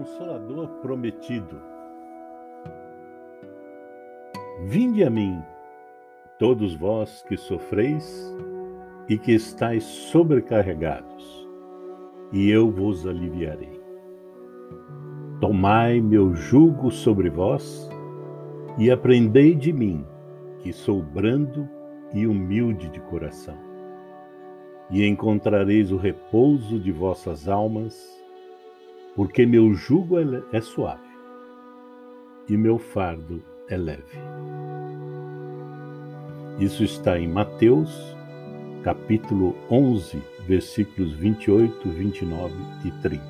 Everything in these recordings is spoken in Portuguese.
Consolador prometido. Vinde a mim, todos vós que sofreis e que estáis sobrecarregados, e eu vos aliviarei. Tomai meu jugo sobre vós e aprendei de mim, que sou brando e humilde de coração, e encontrareis o repouso de vossas almas porque meu jugo é, é suave e meu fardo é leve. Isso está em Mateus, capítulo 11, versículos 28, 29 e 30.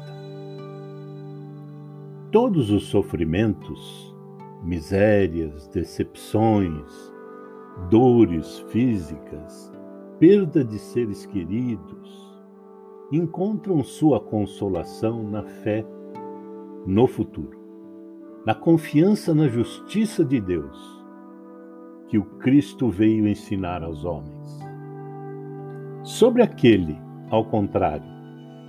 Todos os sofrimentos, misérias, decepções, dores físicas, perda de seres queridos, encontram sua consolação na fé no futuro, na confiança na justiça de Deus que o Cristo veio ensinar aos homens. Sobre aquele, ao contrário,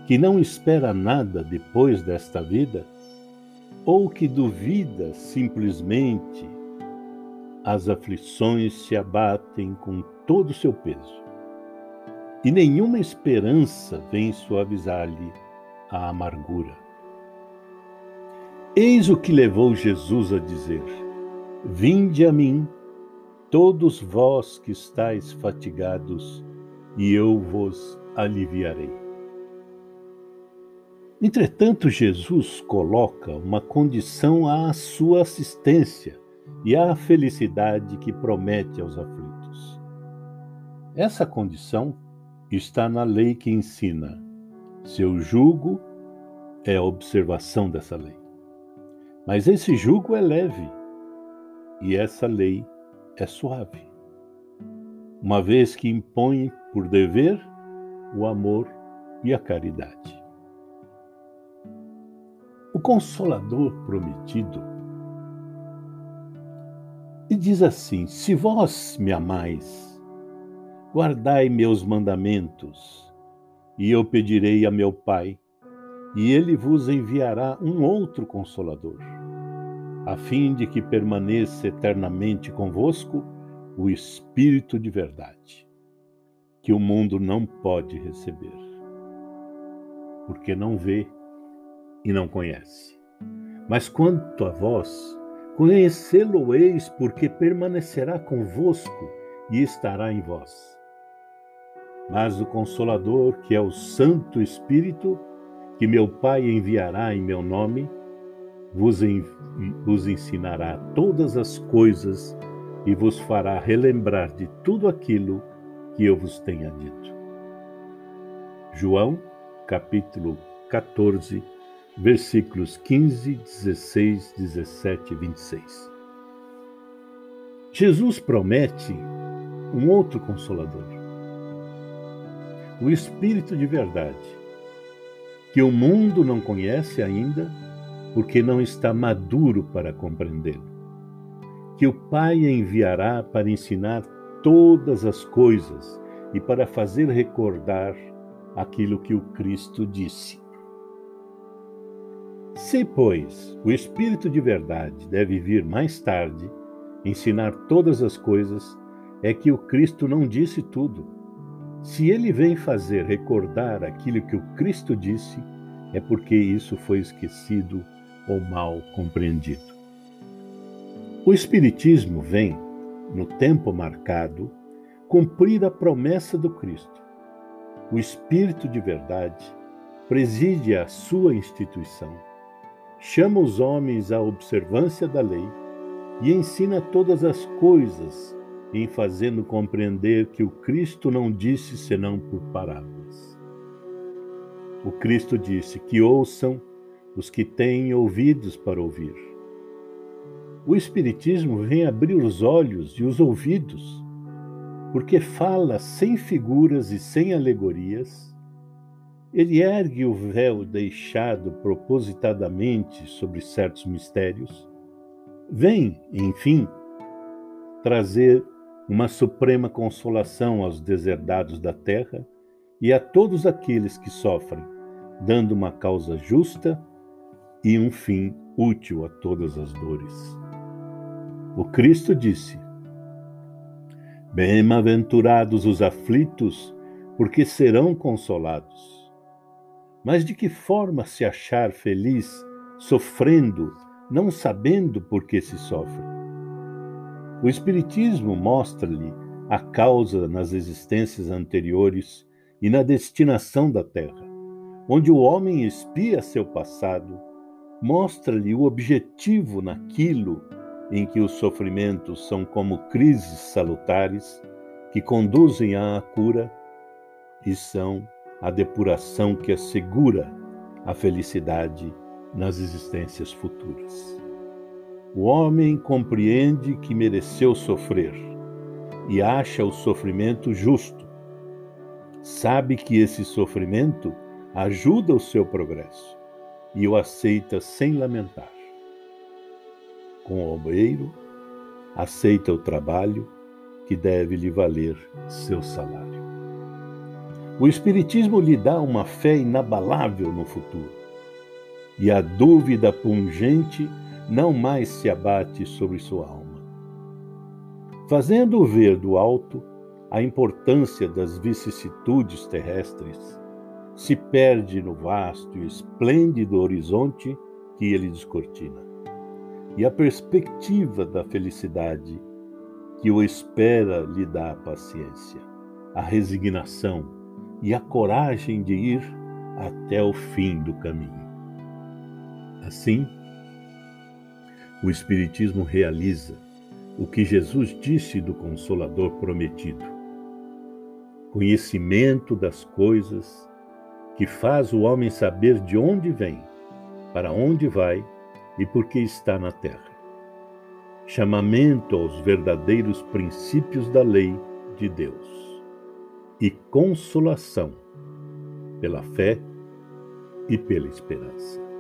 que não espera nada depois desta vida, ou que duvida simplesmente, as aflições se abatem com todo o seu peso e nenhuma esperança vem suavizar-lhe a amargura. Eis o que levou Jesus a dizer: Vinde a mim, todos vós que estáis fatigados, e eu vos aliviarei. Entretanto, Jesus coloca uma condição à sua assistência e à felicidade que promete aos aflitos. Essa condição está na lei que ensina. Seu jugo é a observação dessa lei. Mas esse jugo é leve e essa lei é suave, uma vez que impõe por dever o amor e a caridade. O Consolador prometido e diz assim: Se vós me amais, Guardai meus mandamentos, e eu pedirei a meu Pai, e ele vos enviará um outro consolador, a fim de que permaneça eternamente convosco o Espírito de verdade, que o mundo não pode receber, porque não vê e não conhece. Mas quanto a vós, conhecê-lo-eis, porque permanecerá convosco e estará em vós mas o Consolador, que é o Santo Espírito, que meu Pai enviará em meu nome, vos, en vos ensinará todas as coisas e vos fará relembrar de tudo aquilo que eu vos tenha dito. João, capítulo 14, versículos 15, 16, 17 e 26. Jesus promete um outro consolador o Espírito de verdade, que o mundo não conhece ainda, porque não está maduro para compreendê-lo, que o Pai enviará para ensinar todas as coisas e para fazer recordar aquilo que o Cristo disse. Se, pois, o Espírito de verdade deve vir mais tarde, ensinar todas as coisas, é que o Cristo não disse tudo se ele vem fazer recordar aquilo que o Cristo disse, é porque isso foi esquecido ou mal compreendido. O Espiritismo vem, no tempo marcado, cumprir a promessa do Cristo. O Espírito de verdade preside a sua instituição, chama os homens à observância da lei e ensina todas as coisas em fazendo compreender que o Cristo não disse senão por parábolas. O Cristo disse que ouçam os que têm ouvidos para ouvir. O Espiritismo vem abrir os olhos e os ouvidos, porque fala sem figuras e sem alegorias. Ele ergue o véu deixado propositadamente sobre certos mistérios. Vem, enfim, trazer uma suprema consolação aos deserdados da terra e a todos aqueles que sofrem, dando uma causa justa e um fim útil a todas as dores. O Cristo disse: Bem-aventurados os aflitos, porque serão consolados. Mas de que forma se achar feliz sofrendo, não sabendo por que se sofre? O Espiritismo mostra-lhe a causa nas existências anteriores e na destinação da Terra, onde o homem espia seu passado, mostra-lhe o objetivo naquilo em que os sofrimentos são como crises salutares que conduzem à cura e são a depuração que assegura a felicidade nas existências futuras. O homem compreende que mereceu sofrer e acha o sofrimento justo. Sabe que esse sofrimento ajuda o seu progresso e o aceita sem lamentar com o obreiro, aceita o trabalho que deve lhe valer seu salário. O Espiritismo lhe dá uma fé inabalável no futuro, e a dúvida pungente não mais se abate sobre sua alma. Fazendo ver do alto a importância das vicissitudes terrestres, se perde no vasto e esplêndido horizonte que ele descortina e a perspectiva da felicidade que o espera lhe dá a paciência, a resignação e a coragem de ir até o fim do caminho. Assim, o Espiritismo realiza o que Jesus disse do Consolador prometido: conhecimento das coisas que faz o homem saber de onde vem, para onde vai e porque está na terra. Chamamento aos verdadeiros princípios da lei de Deus e consolação pela fé e pela esperança.